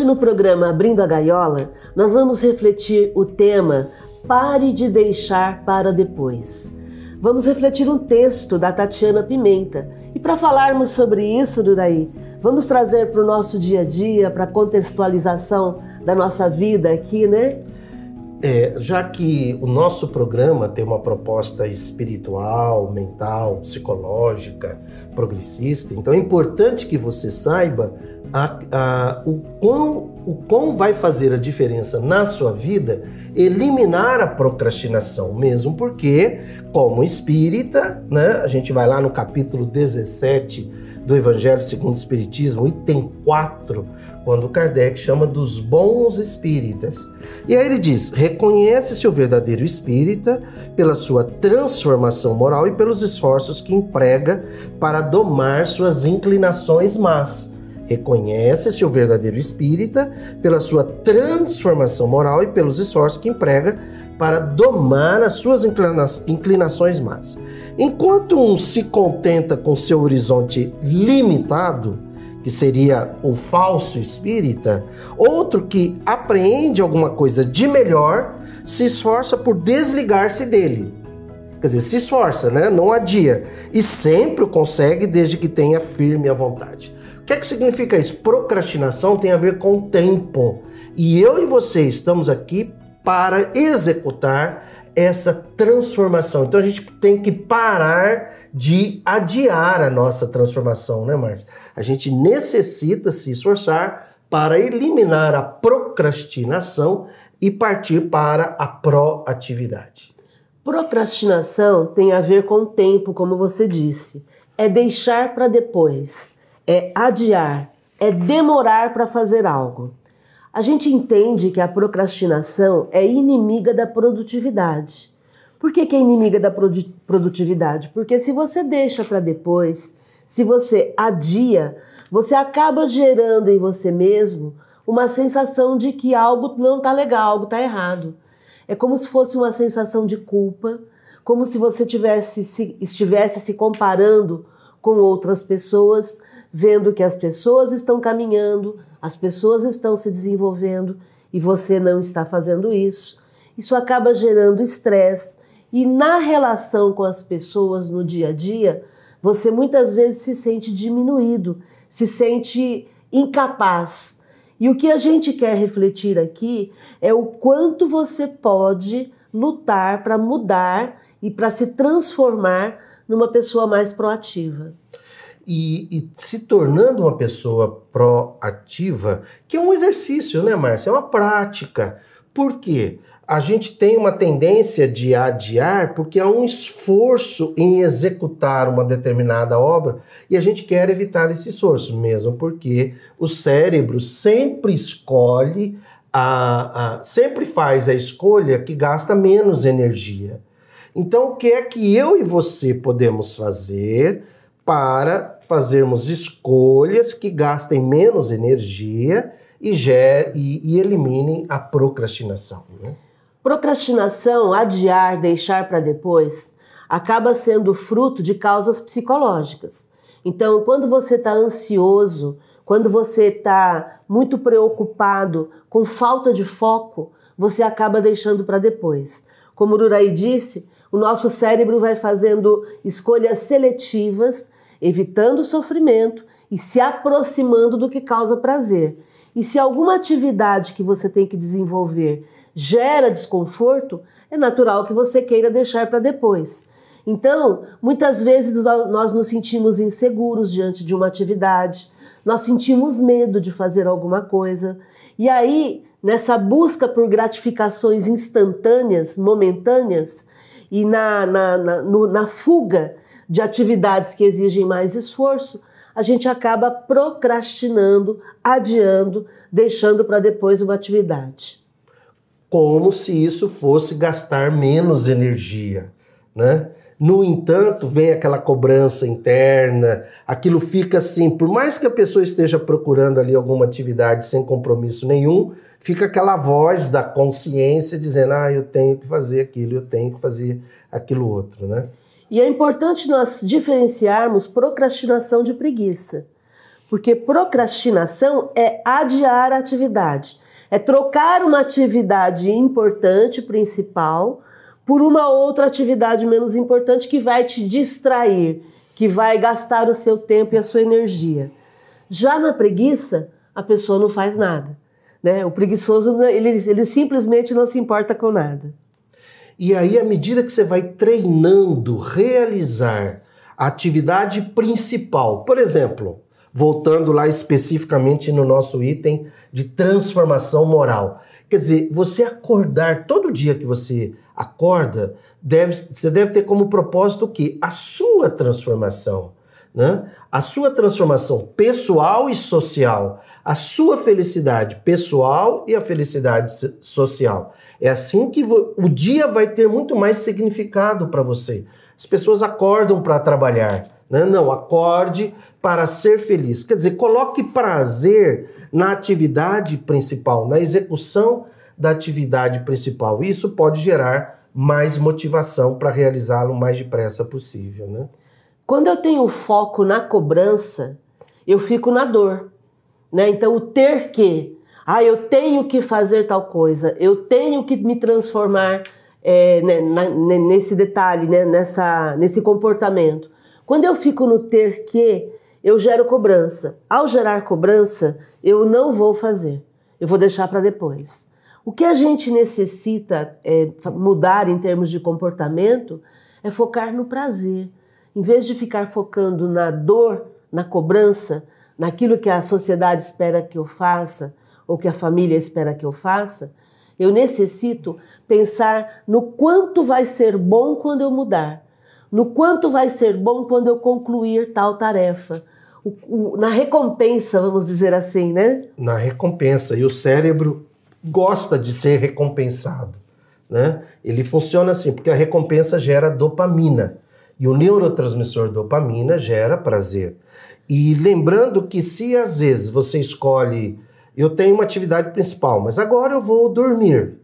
Hoje no programa Abrindo a Gaiola, nós vamos refletir o tema Pare de deixar para depois. Vamos refletir um texto da Tatiana Pimenta. E para falarmos sobre isso, Duraí, vamos trazer para o nosso dia a dia, para a contextualização da nossa vida aqui, né? É, já que o nosso programa tem uma proposta espiritual, mental, psicológica, progressista, então é importante que você saiba a, a, o, quão, o quão vai fazer a diferença na sua vida eliminar a procrastinação, mesmo porque, como espírita, né, a gente vai lá no capítulo 17 do Evangelho segundo o Espiritismo, item 4, quando Kardec chama dos bons espíritas. E aí ele diz: reconhece-se o verdadeiro espírita pela sua transformação moral e pelos esforços que emprega para domar suas inclinações más. Reconhece-se o verdadeiro espírita pela sua transformação moral e pelos esforços que emprega para domar as suas inclina inclinações más. Enquanto um se contenta com seu horizonte limitado, que seria o falso espírita, outro que apreende alguma coisa de melhor, se esforça por desligar-se dele. Quer dizer, se esforça, né? Não adia. E sempre o consegue desde que tenha firme a vontade. Que é que significa isso? Procrastinação tem a ver com tempo. E eu e você estamos aqui para executar essa transformação. Então a gente tem que parar de adiar a nossa transformação, né, Márcia? A gente necessita se esforçar para eliminar a procrastinação e partir para a proatividade. Procrastinação tem a ver com o tempo, como você disse. É deixar para depois, é adiar, é demorar para fazer algo. A gente entende que a procrastinação é inimiga da produtividade. Por que, que é inimiga da produtividade? Porque se você deixa para depois, se você adia, você acaba gerando em você mesmo uma sensação de que algo não está legal, algo está errado. É como se fosse uma sensação de culpa, como se você tivesse, se, estivesse se comparando com outras pessoas, vendo que as pessoas estão caminhando, as pessoas estão se desenvolvendo e você não está fazendo isso. Isso acaba gerando estresse e na relação com as pessoas no dia a dia, você muitas vezes se sente diminuído, se sente incapaz. E o que a gente quer refletir aqui é o quanto você pode lutar para mudar e para se transformar numa pessoa mais proativa e, e, se tornando uma pessoa proativa, que é um exercício, né, Márcia? É uma prática. Por quê? A gente tem uma tendência de adiar porque há um esforço em executar uma determinada obra e a gente quer evitar esse esforço, mesmo porque o cérebro sempre escolhe, a, a sempre faz a escolha que gasta menos energia. Então, o que é que eu e você podemos fazer para fazermos escolhas que gastem menos energia e, ger e, e eliminem a procrastinação. Né? Procrastinação, adiar, deixar para depois, acaba sendo fruto de causas psicológicas. Então, quando você está ansioso, quando você está muito preocupado, com falta de foco, você acaba deixando para depois. Como o Rurai disse, o nosso cérebro vai fazendo escolhas seletivas evitando sofrimento e se aproximando do que causa prazer. E se alguma atividade que você tem que desenvolver gera desconforto, é natural que você queira deixar para depois. Então, muitas vezes nós nos sentimos inseguros diante de uma atividade, nós sentimos medo de fazer alguma coisa, e aí, nessa busca por gratificações instantâneas, momentâneas, e na, na, na, no, na fuga de atividades que exigem mais esforço, a gente acaba procrastinando, adiando, deixando para depois uma atividade. Como se isso fosse gastar menos energia, né? No entanto, vem aquela cobrança interna, aquilo fica assim, por mais que a pessoa esteja procurando ali alguma atividade sem compromisso nenhum, fica aquela voz da consciência dizendo: "Ah, eu tenho que fazer aquilo, eu tenho que fazer aquilo outro", né? E é importante nós diferenciarmos procrastinação de preguiça. Porque procrastinação é adiar a atividade, é trocar uma atividade importante, principal, por uma outra atividade menos importante que vai te distrair, que vai gastar o seu tempo e a sua energia. Já na preguiça, a pessoa não faz nada. Né? O preguiçoso, ele, ele simplesmente não se importa com nada. E aí, à medida que você vai treinando realizar a atividade principal, por exemplo, voltando lá especificamente no nosso item de transformação moral. Quer dizer, você acordar todo dia que você acorda, deve, você deve ter como propósito o quê? A sua transformação. Né? A sua transformação pessoal e social, a sua felicidade pessoal e a felicidade social. É assim que o dia vai ter muito mais significado para você. As pessoas acordam para trabalhar, né? Não, acorde para ser feliz. Quer dizer, coloque prazer na atividade principal, na execução da atividade principal. Isso pode gerar mais motivação para realizá-lo o mais depressa possível, né? Quando eu tenho foco na cobrança, eu fico na dor, né? Então o ter que, ah, eu tenho que fazer tal coisa, eu tenho que me transformar é, né, na, nesse detalhe, né, nessa, nesse comportamento. Quando eu fico no ter que, eu gero cobrança. Ao gerar cobrança, eu não vou fazer, eu vou deixar para depois. O que a gente necessita é, mudar em termos de comportamento é focar no prazer. Em vez de ficar focando na dor, na cobrança, naquilo que a sociedade espera que eu faça ou que a família espera que eu faça, eu necessito pensar no quanto vai ser bom quando eu mudar, no quanto vai ser bom quando eu concluir tal tarefa. O, o, na recompensa, vamos dizer assim, né? Na recompensa. E o cérebro gosta de ser recompensado. Né? Ele funciona assim, porque a recompensa gera dopamina. E o neurotransmissor dopamina gera prazer. E lembrando que se às vezes você escolhe eu tenho uma atividade principal, mas agora eu vou dormir.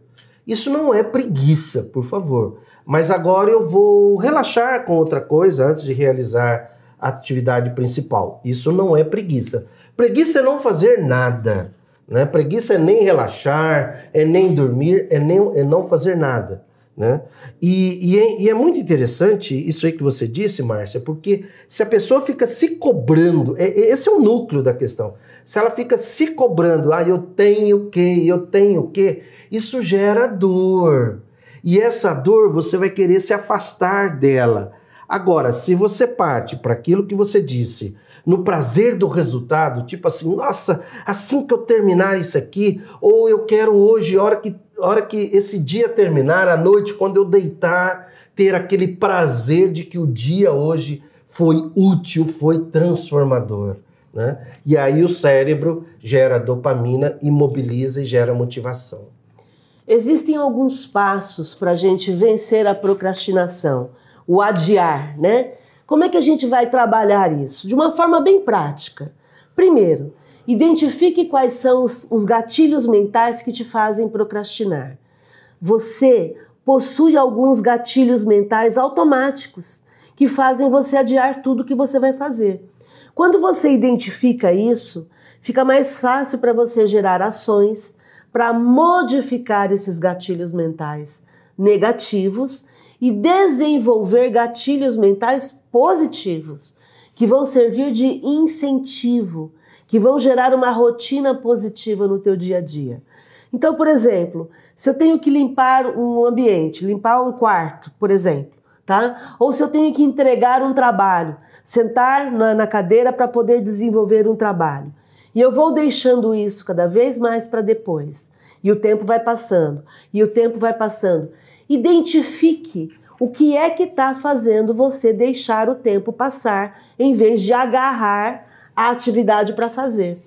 Isso não é preguiça, por favor. Mas agora eu vou relaxar com outra coisa antes de realizar a atividade principal. Isso não é preguiça. Preguiça é não fazer nada. Né? Preguiça é nem relaxar, é nem dormir, é, nem, é não fazer nada. Né? E, e, é, e, é, muito interessante isso aí que você disse, Márcia, porque se a pessoa fica se cobrando, é, esse é o núcleo da questão se ela fica se cobrando, ah, eu tenho que, eu tenho que, isso gera dor. E essa dor você vai querer se afastar dela. Agora, se você parte para aquilo que você disse, no prazer do resultado, tipo assim, nossa, assim que eu terminar isso aqui, ou eu quero hoje, hora que, hora que esse dia terminar, à noite, quando eu deitar, ter aquele prazer de que o dia hoje foi útil, foi transformador. Né? E aí o cérebro gera dopamina, imobiliza e gera motivação. Existem alguns passos para a gente vencer a procrastinação, o adiar, né? Como é que a gente vai trabalhar isso? De uma forma bem prática. Primeiro, identifique quais são os, os gatilhos mentais que te fazem procrastinar. Você possui alguns gatilhos mentais automáticos que fazem você adiar tudo que você vai fazer. Quando você identifica isso, fica mais fácil para você gerar ações para modificar esses gatilhos mentais negativos e desenvolver gatilhos mentais positivos, que vão servir de incentivo, que vão gerar uma rotina positiva no teu dia a dia. Então, por exemplo, se eu tenho que limpar um ambiente, limpar um quarto, por exemplo, tá? Ou se eu tenho que entregar um trabalho, sentar na, na cadeira para poder desenvolver um trabalho. E eu vou deixando isso cada vez mais para depois. E o tempo vai passando, e o tempo vai passando. Identifique o que é que está fazendo você deixar o tempo passar em vez de agarrar a atividade para fazer.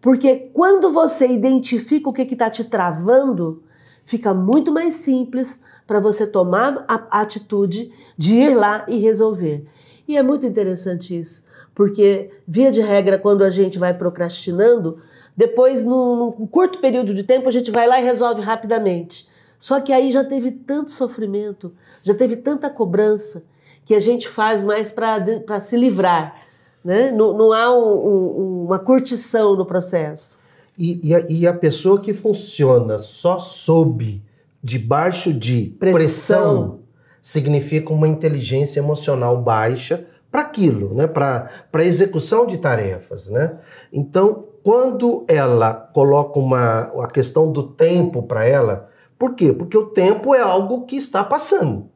Porque quando você identifica o que está te travando, fica muito mais simples para você tomar a atitude de ir lá e resolver. E é muito interessante isso, porque, via de regra, quando a gente vai procrastinando, depois, num, num curto período de tempo, a gente vai lá e resolve rapidamente. Só que aí já teve tanto sofrimento, já teve tanta cobrança, que a gente faz mais para se livrar Né? Não, não há um, um, uma curtição no processo. E, e, a, e, a, pessoa que funciona só sob, debaixo de pressão, pressão significa uma inteligência emocional baixa para aquilo, né? para a execução de tarefas. Né? Então, quando ela coloca uma, a questão do tempo para ela, por quê? Porque o tempo é algo que está passando.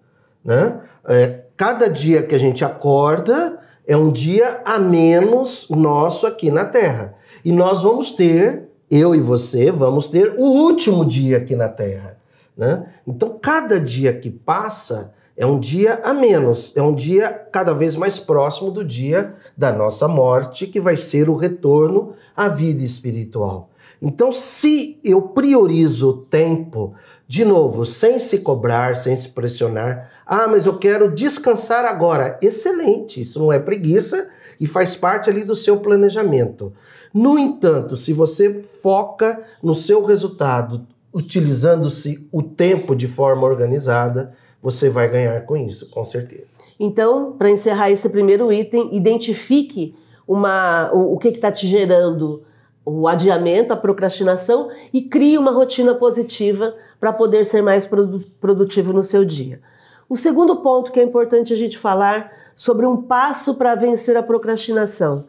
Né? É, cada dia que a gente acorda é um dia a menos nosso aqui na Terra. E nós vamos ter, eu e você, vamos ter o último dia aqui na Terra. Né? Então, cada dia que passa é um dia a menos, é um dia cada vez mais próximo do dia da nossa morte, que vai ser o retorno à vida espiritual. Então, se eu priorizo o tempo, de novo, sem se cobrar, sem se pressionar, ah, mas eu quero descansar agora. Excelente, isso não é preguiça e faz parte ali do seu planejamento. No entanto, se você foca no seu resultado, utilizando-se o tempo de forma organizada, você vai ganhar com isso, com certeza. Então, para encerrar esse primeiro item, identifique uma, o, o que está te gerando o adiamento, a procrastinação e crie uma rotina positiva para poder ser mais produtivo no seu dia. O segundo ponto que é importante a gente falar sobre um passo para vencer a procrastinação.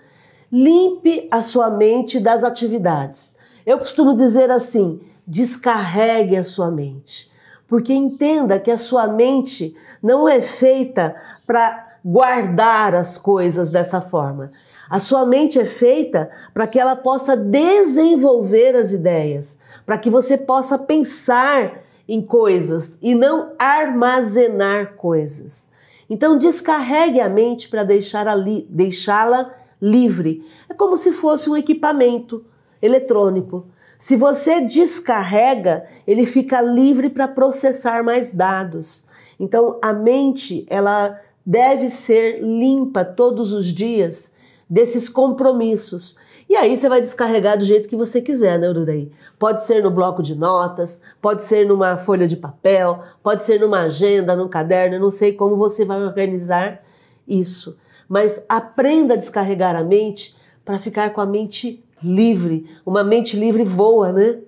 Limpe a sua mente das atividades. Eu costumo dizer assim: descarregue a sua mente. Porque entenda que a sua mente não é feita para guardar as coisas dessa forma. A sua mente é feita para que ela possa desenvolver as ideias, para que você possa pensar em coisas e não armazenar coisas. Então descarregue a mente para deixá-la li deixá livre. É como se fosse um equipamento eletrônico. Se você descarrega, ele fica livre para processar mais dados. Então, a mente, ela deve ser limpa todos os dias desses compromissos. E aí você vai descarregar do jeito que você quiser, né, Ururaí? Pode ser no bloco de notas, pode ser numa folha de papel, pode ser numa agenda, num caderno, não sei como você vai organizar isso. Mas aprenda a descarregar a mente para ficar com a mente livre. Uma mente livre voa, né?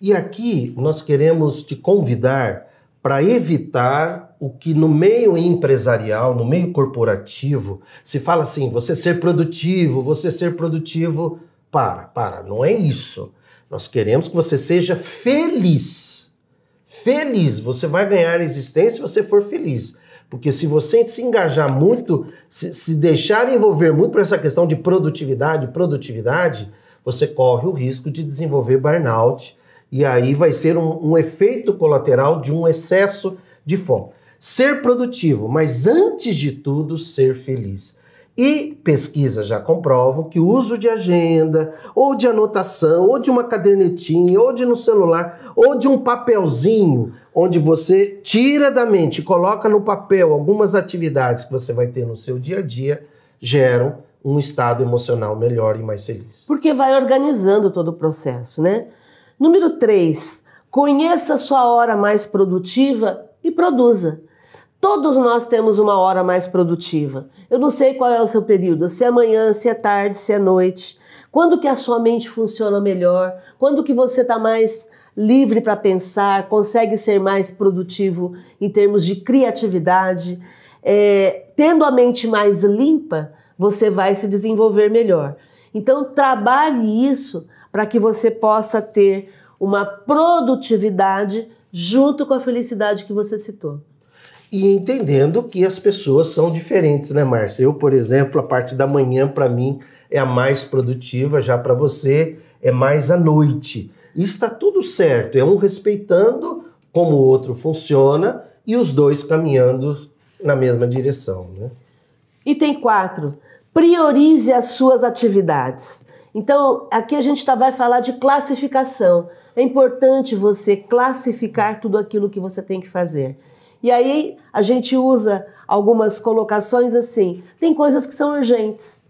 E aqui nós queremos te convidar para evitar o que no meio empresarial, no meio corporativo, se fala assim: você ser produtivo, você ser produtivo. Para, para, não é isso. Nós queremos que você seja feliz. Feliz. Você vai ganhar existência se você for feliz. Porque se você se engajar muito, se, se deixar envolver muito por essa questão de produtividade, produtividade, você corre o risco de desenvolver burnout. E aí vai ser um, um efeito colateral de um excesso de foco. Ser produtivo, mas antes de tudo, ser feliz. E pesquisas já comprovam que o uso de agenda, ou de anotação, ou de uma cadernetinha, ou de no celular, ou de um papelzinho, onde você tira da mente coloca no papel algumas atividades que você vai ter no seu dia a dia, geram um estado emocional melhor e mais feliz. Porque vai organizando todo o processo, né? Número 3, conheça a sua hora mais produtiva e produza. Todos nós temos uma hora mais produtiva. Eu não sei qual é o seu período, se é manhã, se é tarde, se é noite. Quando que a sua mente funciona melhor? Quando que você está mais livre para pensar, consegue ser mais produtivo em termos de criatividade? É, tendo a mente mais limpa, você vai se desenvolver melhor. Então trabalhe isso para que você possa ter uma produtividade junto com a felicidade que você citou e entendendo que as pessoas são diferentes, né, Márcia? Eu, por exemplo, a parte da manhã para mim é a mais produtiva, já para você é mais à noite. Está tudo certo, é um respeitando como o outro funciona e os dois caminhando na mesma direção, né? Item 4. Priorize as suas atividades. Então, aqui a gente tá, vai falar de classificação. É importante você classificar tudo aquilo que você tem que fazer. E aí a gente usa algumas colocações assim: tem coisas que são urgentes,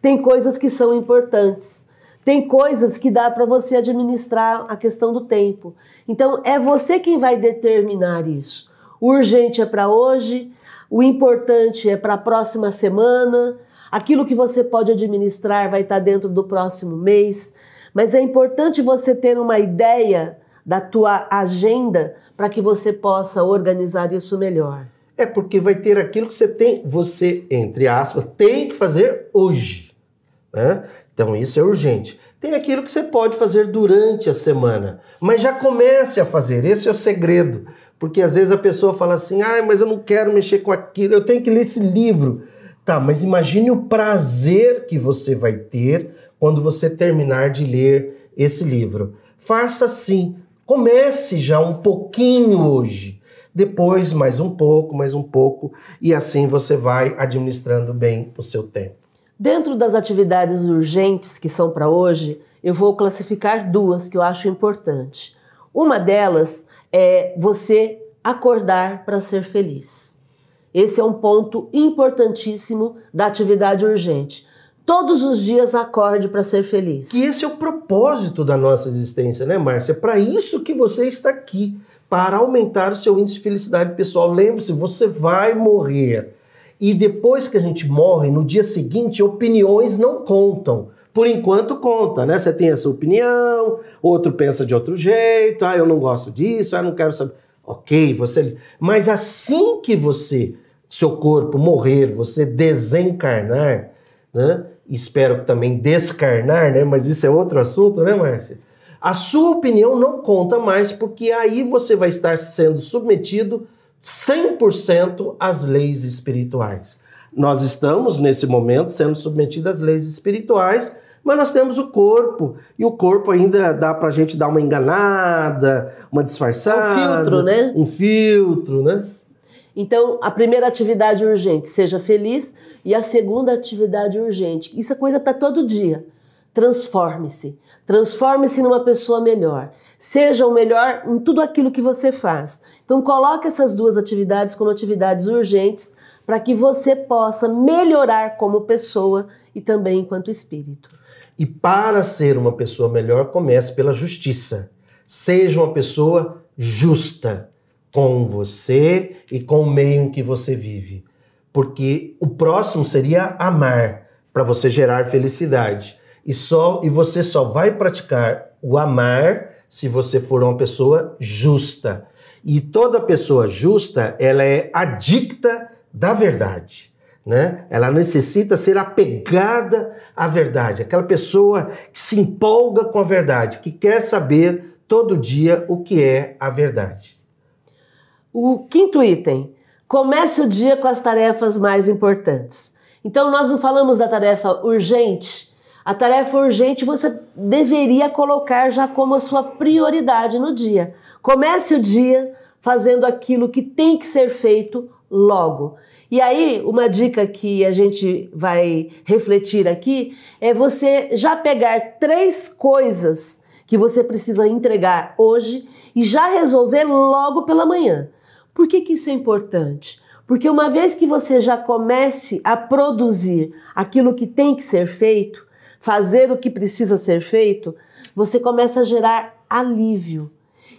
tem coisas que são importantes, tem coisas que dá para você administrar a questão do tempo. Então é você quem vai determinar isso. O urgente é para hoje, o importante é para a próxima semana, Aquilo que você pode administrar vai estar dentro do próximo mês, mas é importante você ter uma ideia da tua agenda para que você possa organizar isso melhor. É porque vai ter aquilo que você tem, você, entre aspas, tem que fazer hoje. Né? Então isso é urgente. Tem aquilo que você pode fazer durante a semana, mas já comece a fazer. Esse é o segredo. Porque às vezes a pessoa fala assim: ah, mas eu não quero mexer com aquilo, eu tenho que ler esse livro. Tá, mas imagine o prazer que você vai ter quando você terminar de ler esse livro. Faça assim, comece já um pouquinho hoje, depois mais um pouco, mais um pouco, e assim você vai administrando bem o seu tempo. Dentro das atividades urgentes que são para hoje, eu vou classificar duas que eu acho importante. Uma delas é você acordar para ser feliz. Esse é um ponto importantíssimo da atividade urgente. Todos os dias acorde para ser feliz. Que esse é o propósito da nossa existência, né, Márcia? É para isso que você está aqui, para aumentar o seu índice de felicidade pessoal. Lembre-se, você vai morrer. E depois que a gente morre, no dia seguinte, opiniões não contam. Por enquanto conta, né? Você tem essa opinião, outro pensa de outro jeito, ah, eu não gosto disso, ah, não quero saber. Ok, você. Mas assim que você, seu corpo morrer, você desencarnar, né? Espero que também descarnar, né? Mas isso é outro assunto, né, Márcia? A sua opinião não conta mais, porque aí você vai estar sendo submetido 100% às leis espirituais. Nós estamos, nesse momento, sendo submetidos às leis espirituais, mas nós temos o corpo, e o corpo ainda dá para a gente dar uma enganada, uma disfarçada. Um filtro, né? Um filtro, né? Então, a primeira atividade urgente, seja feliz, e a segunda atividade urgente, isso é coisa para todo dia. Transforme-se. Transforme-se numa pessoa melhor. Seja o melhor em tudo aquilo que você faz. Então, coloque essas duas atividades como atividades urgentes para que você possa melhorar como pessoa e também enquanto espírito. E para ser uma pessoa melhor, comece pela justiça. Seja uma pessoa justa com você e com o meio em que você vive. Porque o próximo seria amar para você gerar felicidade. E só e você só vai praticar o amar se você for uma pessoa justa. E toda pessoa justa, ela é adicta da verdade né? Ela necessita ser apegada à verdade, aquela pessoa que se empolga com a verdade, que quer saber todo dia o que é a verdade. O quinto item: comece o dia com as tarefas mais importantes. Então, nós não falamos da tarefa urgente. A tarefa urgente você deveria colocar já como a sua prioridade no dia. Comece o dia fazendo aquilo que tem que ser feito logo. E aí, uma dica que a gente vai refletir aqui é você já pegar três coisas que você precisa entregar hoje e já resolver logo pela manhã. Por que, que isso é importante? Porque uma vez que você já comece a produzir aquilo que tem que ser feito, fazer o que precisa ser feito, você começa a gerar alívio.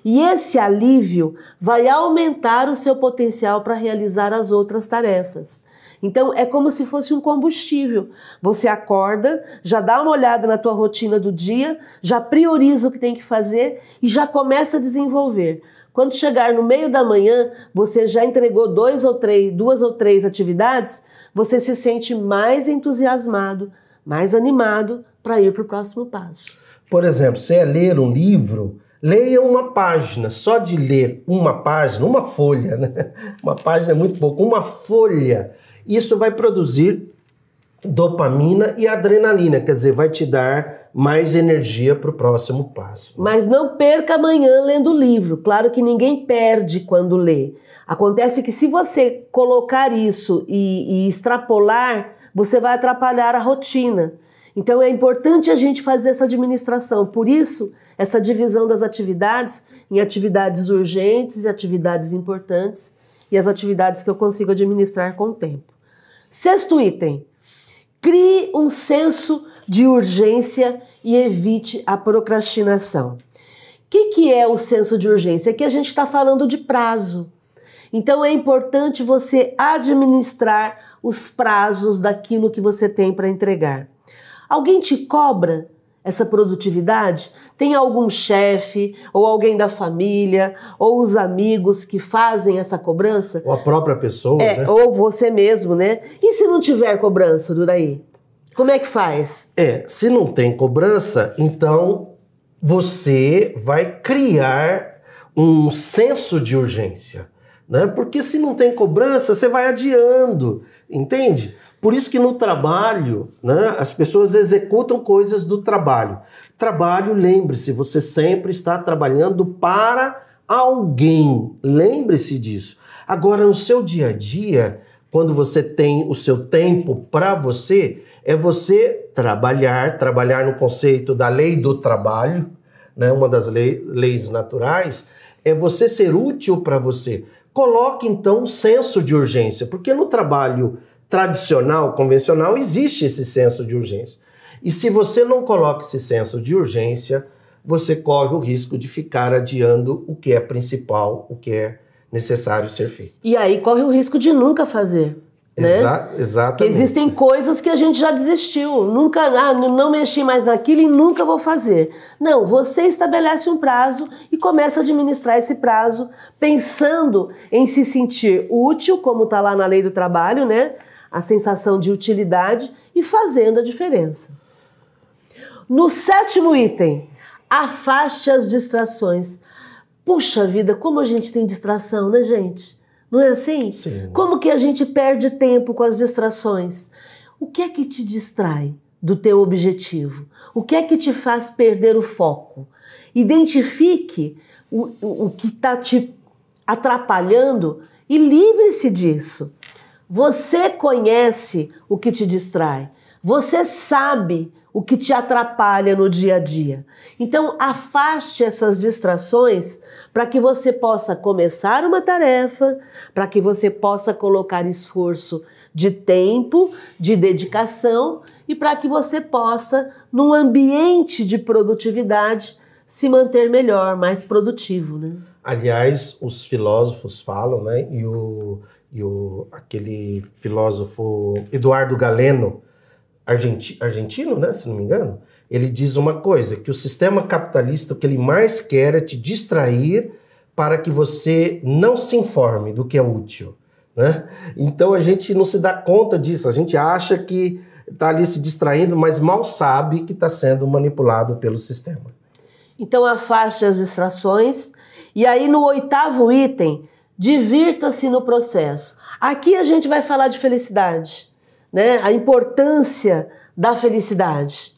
E esse alívio vai aumentar o seu potencial para realizar as outras tarefas. Então é como se fosse um combustível. Você acorda, já dá uma olhada na tua rotina do dia, já prioriza o que tem que fazer e já começa a desenvolver. Quando chegar no meio da manhã, você já entregou dois ou três, duas ou três atividades, você se sente mais entusiasmado, mais animado para ir para o próximo passo. Por exemplo, você é ler um livro, Leia uma página, só de ler uma página, uma folha, né? Uma página é muito pouco, uma folha. Isso vai produzir dopamina e adrenalina, quer dizer, vai te dar mais energia para o próximo passo. Mas não perca amanhã lendo o livro. Claro que ninguém perde quando lê. Acontece que se você colocar isso e, e extrapolar, você vai atrapalhar a rotina. Então é importante a gente fazer essa administração. Por isso, essa divisão das atividades em atividades urgentes e atividades importantes e as atividades que eu consigo administrar com o tempo. Sexto item: crie um senso de urgência e evite a procrastinação. O que, que é o senso de urgência? Aqui a gente está falando de prazo. Então é importante você administrar os prazos daquilo que você tem para entregar. Alguém te cobra essa produtividade? Tem algum chefe, ou alguém da família, ou os amigos que fazem essa cobrança? Ou a própria pessoa, É, né? ou você mesmo, né? E se não tiver cobrança, Duraí? Como é que faz? É, se não tem cobrança, então você vai criar um senso de urgência, né? Porque se não tem cobrança, você vai adiando, entende? Por isso que no trabalho, né, as pessoas executam coisas do trabalho. Trabalho, lembre-se, você sempre está trabalhando para alguém. Lembre-se disso. Agora, no seu dia a dia, quando você tem o seu tempo para você, é você trabalhar, trabalhar no conceito da lei do trabalho, né, uma das lei, leis naturais, é você ser útil para você. Coloque então um senso de urgência, porque no trabalho tradicional, convencional, existe esse senso de urgência. E se você não coloca esse senso de urgência, você corre o risco de ficar adiando o que é principal, o que é necessário ser feito. E aí corre o risco de nunca fazer. Né? Exa exatamente. existem coisas que a gente já desistiu. Nunca, ah, não mexi mais naquilo e nunca vou fazer. Não, você estabelece um prazo e começa a administrar esse prazo pensando em se sentir útil, como está lá na lei do trabalho, né? A sensação de utilidade e fazendo a diferença. No sétimo item, afaste as distrações. Puxa vida, como a gente tem distração, né, gente? Não é assim? Sim. Como que a gente perde tempo com as distrações? O que é que te distrai do teu objetivo? O que é que te faz perder o foco? Identifique o, o, o que está te atrapalhando e livre-se disso. Você conhece o que te distrai. Você sabe o que te atrapalha no dia a dia. Então, afaste essas distrações para que você possa começar uma tarefa, para que você possa colocar esforço de tempo, de dedicação e para que você possa, num ambiente de produtividade, se manter melhor, mais produtivo, né? Aliás, os filósofos falam, né? E o, e o aquele filósofo Eduardo Galeno, argenti, argentino, né? Se não me engano, ele diz uma coisa: que o sistema capitalista o que ele mais quer é te distrair para que você não se informe do que é útil. Né? Então a gente não se dá conta disso, a gente acha que está ali se distraindo, mas mal sabe que está sendo manipulado pelo sistema. Então afaste as distrações. E aí no oitavo item, divirta-se no processo. Aqui a gente vai falar de felicidade, né? A importância da felicidade.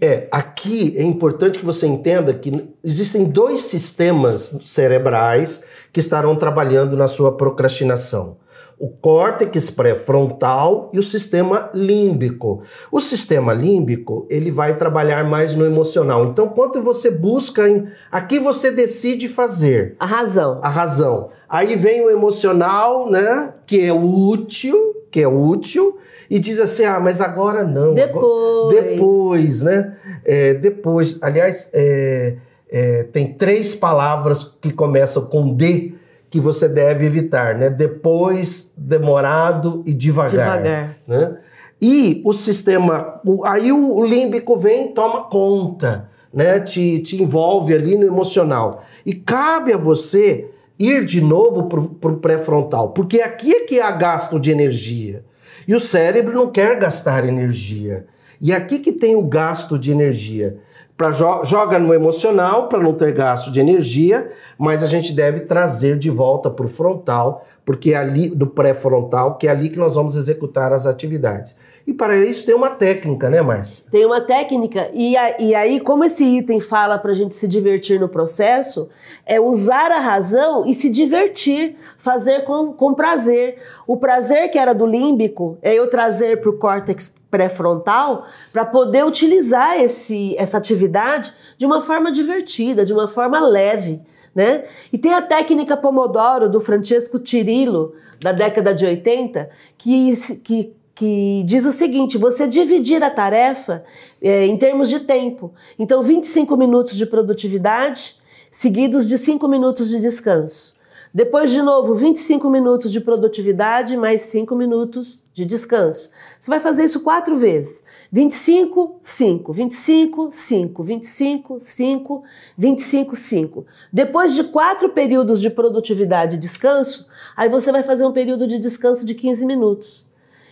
É, aqui é importante que você entenda que existem dois sistemas cerebrais que estarão trabalhando na sua procrastinação. O córtex pré-frontal e o sistema límbico. O sistema límbico, ele vai trabalhar mais no emocional. Então, quando você busca em aqui você decide fazer A razão. a razão. Aí vem o emocional, né, que é útil, que é útil, e diz assim: "Ah, mas agora não". Depois. Depois, né? É, depois, aliás, é, é, tem três palavras que começam com D que você deve evitar, né? Depois, demorado e devagar. Devagar. Né? E o sistema, o- aí o, o límbico vem e toma conta, né? Te, te envolve ali no emocional. E cabe a você ir de novo para o pré-frontal, porque aqui é que há gasto de energia. E o cérebro não quer gastar energia. E aqui que tem o gasto de energia. Pra, jo- joga no emocional para não ter gasto de energia, mas a gente deve trazer de volta para o frontal, porque é ali do pré-frontal, que é ali que nós vamos executar as atividades. E para isso tem uma técnica, né, Márcia? Tem uma técnica, e, a- e aí, como esse item fala para a gente se divertir no processo, é usar a razão e se divertir, fazer com, com prazer. O prazer que era do límbico é eu trazer para o córtex pré-frontal para poder utilizar esse, essa atividade de uma forma divertida, de uma forma leve. Né? E tem a técnica Pomodoro do Francesco Tirillo, da década de 80, que, que que diz o seguinte: você dividir a tarefa é, em termos de tempo. Então, 25 minutos de produtividade seguidos de 5 minutos de descanso. Depois, de novo, 25 minutos de produtividade, mais 5 minutos de descanso. Você vai fazer isso quatro vezes. 25, 5, 25, 5, 25, 5, 25, 5. Depois de quatro períodos de produtividade e descanso, aí você vai fazer um período de descanso de 15 minutos.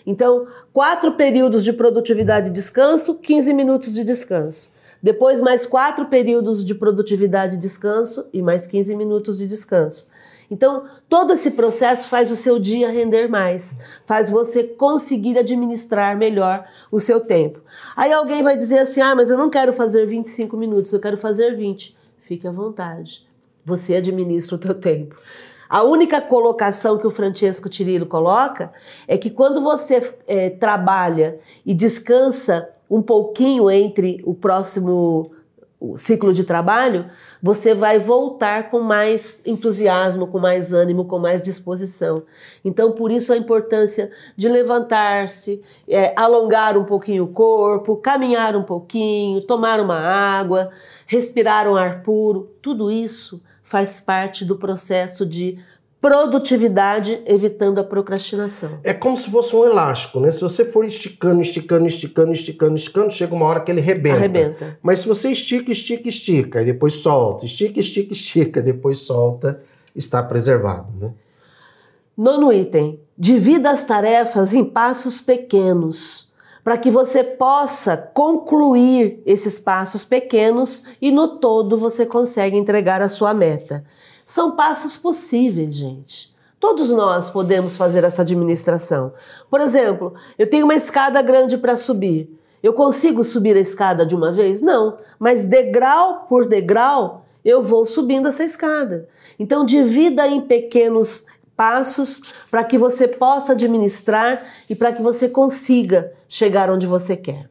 Então, quatro períodos de produtividade e descanso, 15 minutos de descanso. Depois, mais quatro períodos de produtividade e descanso e mais 15 minutos de descanso. Então, todo esse processo faz o seu dia render mais, faz você conseguir administrar melhor o seu tempo. Aí alguém vai dizer assim: ah, mas eu não quero fazer 25 minutos, eu quero fazer 20. Fique à vontade, você administra o teu tempo. A única colocação que o Francesco Tirillo coloca é que quando você é, trabalha e descansa um pouquinho entre o próximo ciclo de trabalho, você vai voltar com mais entusiasmo, com mais ânimo, com mais disposição. Então, por isso a importância de levantar-se, é, alongar um pouquinho o corpo, caminhar um pouquinho, tomar uma água, respirar um ar puro, tudo isso faz parte do processo de produtividade, evitando a procrastinação. É como se fosse um elástico, né? Se você for esticando, esticando, esticando, esticando, esticando, chega uma hora que ele rebenta. Arrebenta. Mas se você estica, estica, estica, e depois solta, estica, estica, estica, depois solta, está preservado, né? Nono item: divida as tarefas em passos pequenos, para que você possa concluir esses passos pequenos e no todo você consegue entregar a sua meta. São passos possíveis, gente. Todos nós podemos fazer essa administração. Por exemplo, eu tenho uma escada grande para subir. Eu consigo subir a escada de uma vez? Não, mas degrau por degrau eu vou subindo essa escada. Então, divida em pequenos passos para que você possa administrar e para que você consiga chegar onde você quer.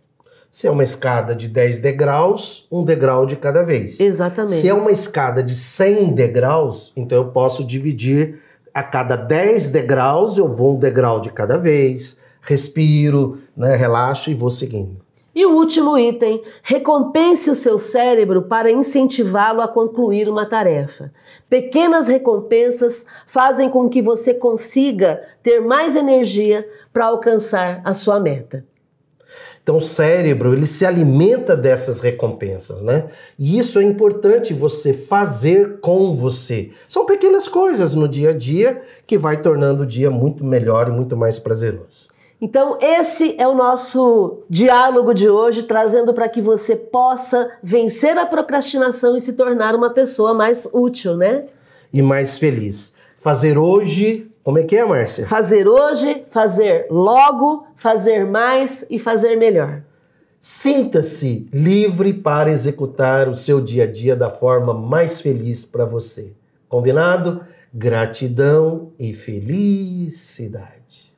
Se é uma escada de 10 degraus, um degrau de cada vez. Exatamente. Se é uma escada de 100 degraus, então eu posso dividir a cada 10 degraus, eu vou um degrau de cada vez, respiro, né, relaxo e vou seguindo. E o último item: recompense o seu cérebro para incentivá-lo a concluir uma tarefa. Pequenas recompensas fazem com que você consiga ter mais energia para alcançar a sua meta. Então o cérebro, ele se alimenta dessas recompensas, né? E isso é importante você fazer com você. São pequenas coisas no dia a dia que vai tornando o dia muito melhor e muito mais prazeroso. Então, esse é o nosso diálogo de hoje, trazendo para que você possa vencer a procrastinação e se tornar uma pessoa mais útil, né? E mais feliz. Fazer hoje como é que é, Márcia? Fazer hoje, fazer logo, fazer mais e fazer melhor. Sinta-se livre para executar o seu dia a dia da forma mais feliz para você. Combinado? Gratidão e felicidade.